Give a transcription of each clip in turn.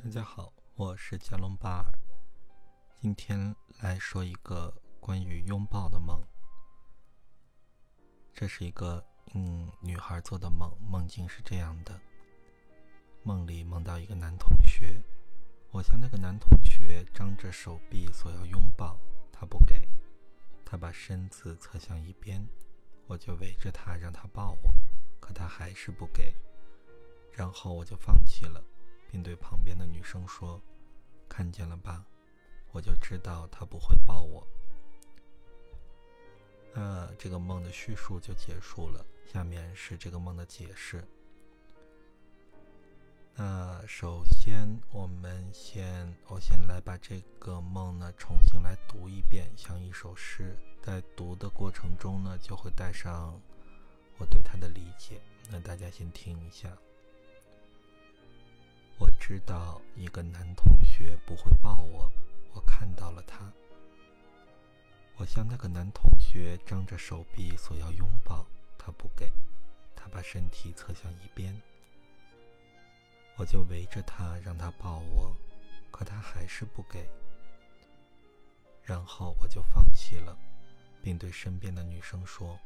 大家好，我是加隆巴尔。今天来说一个关于拥抱的梦。这是一个嗯女孩做的梦，梦境是这样的：梦里梦到一个男同学，我向那个男同学张着手臂索要拥抱，他不给，他把身子侧向一边，我就围着他让他抱我，可他还是不给，然后我就放弃了。并对旁边的女生说：“看见了吧，我就知道他不会抱我。”那这个梦的叙述就结束了。下面是这个梦的解释。那首先，我们先我先来把这个梦呢重新来读一遍，像一首诗。在读的过程中呢，就会带上我对它的理解。那大家先听一下。知道一个男同学不会抱我，我看到了他。我向那个男同学张着手臂索要拥抱，他不给，他把身体侧向一边。我就围着他让他抱我，可他还是不给。然后我就放弃了，并对身边的女生说：“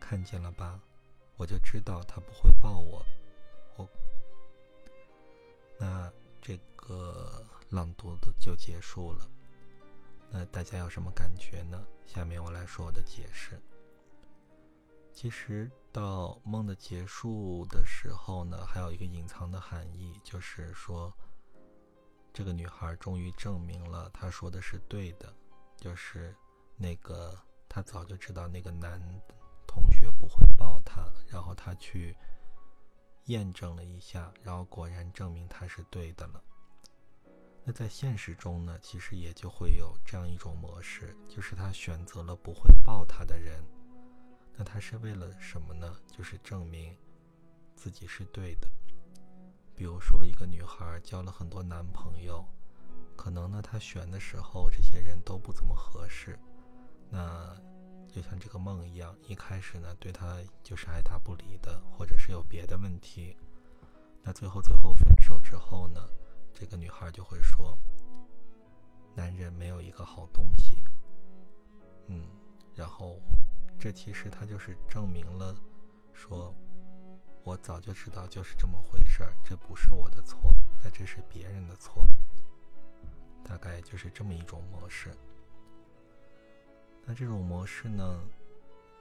看见了吧，我就知道他不会抱我。”我。那这个朗读的就结束了。那大家有什么感觉呢？下面我来说我的解释。其实到梦的结束的时候呢，还有一个隐藏的含义，就是说，这个女孩终于证明了她说的是对的，就是那个她早就知道那个男同学不会抱她，然后她去。验证了一下，然后果然证明他是对的了。那在现实中呢，其实也就会有这样一种模式，就是他选择了不会抱他的人。那他是为了什么呢？就是证明自己是对的。比如说，一个女孩交了很多男朋友，可能呢，她选的时候这些人都不怎么合适。那就像这个梦一样，一开始呢，对他就是爱答不理的，或者是有别的问题。那最后最后分手之后呢，这个女孩就会说：“男人没有一个好东西。”嗯，然后这其实他就是证明了，说我早就知道就是这么回事儿，这不是我的错，那这是别人的错。大概就是这么一种模式。那这种模式呢，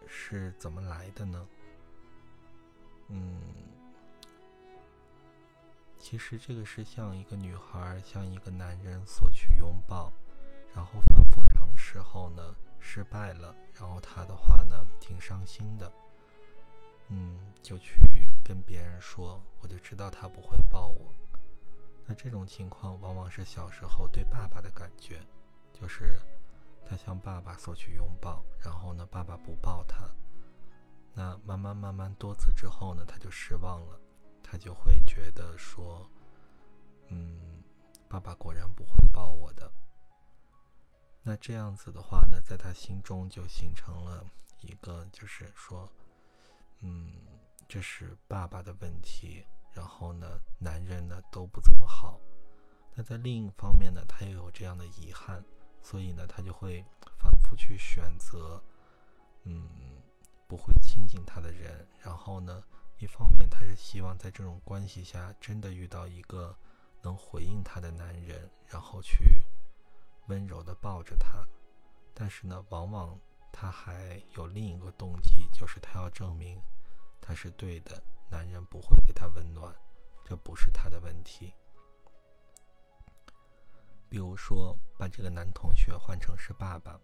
是怎么来的呢？嗯，其实这个是像一个女孩向一个男人索取拥抱，然后反复尝试后呢，失败了，然后他的话呢，挺伤心的，嗯，就去跟别人说，我就知道他不会抱我。那这种情况往往是小时候对爸爸的感觉，就是。他向爸爸索取拥抱，然后呢，爸爸不抱他。那慢慢慢慢多次之后呢，他就失望了，他就会觉得说，嗯，爸爸果然不会抱我的。那这样子的话呢，在他心中就形成了一个，就是说，嗯，这是爸爸的问题。然后呢，男人呢都不怎么好。那在另一方面呢，他又有这样的遗憾。所以呢，他就会反复去选择，嗯，不会亲近他的人。然后呢，一方面他是希望在这种关系下真的遇到一个能回应他的男人，然后去温柔的抱着他。但是呢，往往他还有另一个动机，就是他要证明他是对的，男人不会给他温暖，这不是他的问题。比如说，把这个男同学换成是爸爸，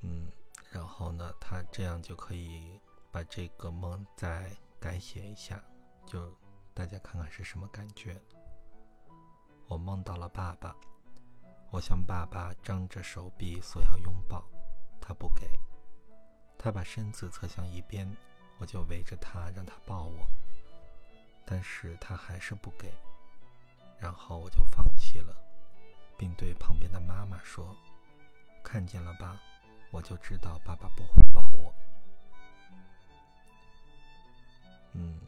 嗯，然后呢，他这样就可以把这个梦再改写一下，就大家看看是什么感觉。我梦到了爸爸，我向爸爸张着手臂索要拥抱，他不给，他把身子侧向一边，我就围着他让他抱我，但是他还是不给，然后我就放弃了。并对旁边的妈妈说：“看见了吧，我就知道爸爸不会抱我。”嗯，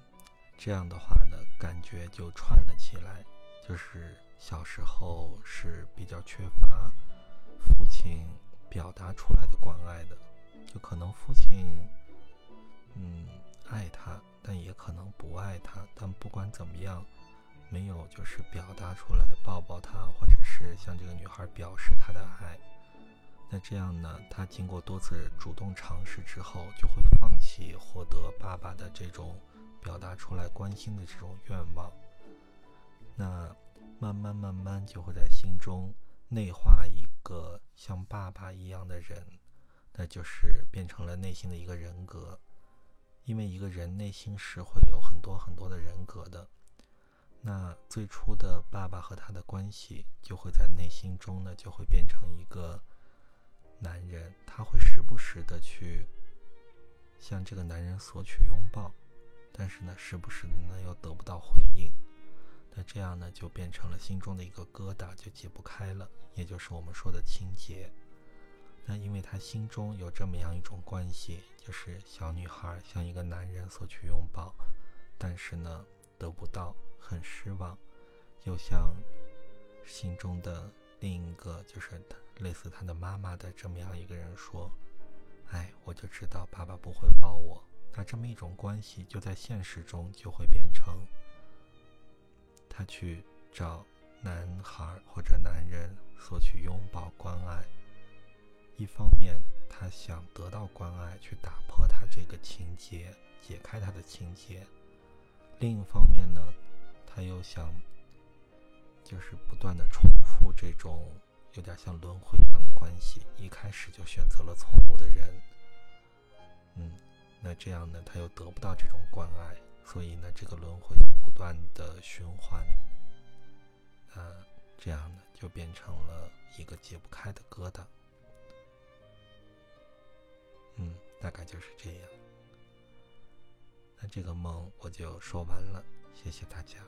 这样的话呢，感觉就串了起来。就是小时候是比较缺乏父亲表达出来的关爱的，就可能父亲，嗯，爱他，但也可能不爱他。但不管怎么样，没有就是表达出来抱抱他，或者是向这个女孩表示他的爱。那这样呢，他经过多次主动尝试之后，就会放弃获得爸爸的这种表达出来关心的这种愿望。那慢慢慢慢就会在心中内化一个像爸爸一样的人，那就是变成了内心的一个人格。因为一个人内心是会有很多很多的人格的，那最初的爸爸和他的关系就会在内心中呢，就会变成一个男人，他会时不时的去向这个男人索取拥抱，但是呢，时不时的呢又得不到回应。那这样呢，就变成了心中的一个疙瘩，就解不开了，也就是我们说的情结。那因为他心中有这么样一种关系，就是小女孩向一个男人索取拥抱，但是呢得不到，很失望，又向心中的另一个，就是类似他的妈妈的这么样一个人说：“哎，我就知道爸爸不会抱我。”那这么一种关系，就在现实中就会变成。他去找男孩或者男人索取拥抱关爱，一方面他想得到关爱，去打破他这个情结，解开他的情结；另一方面呢，他又想就是不断的重复这种有点像轮回一样的关系，一开始就选择了错误的人，嗯，那这样呢，他又得不到这种关爱。所以呢，这个轮回就不断的循环，啊，这样呢就变成了一个解不开的疙瘩。嗯，大概就是这样。那这个梦我就说完了，谢谢大家。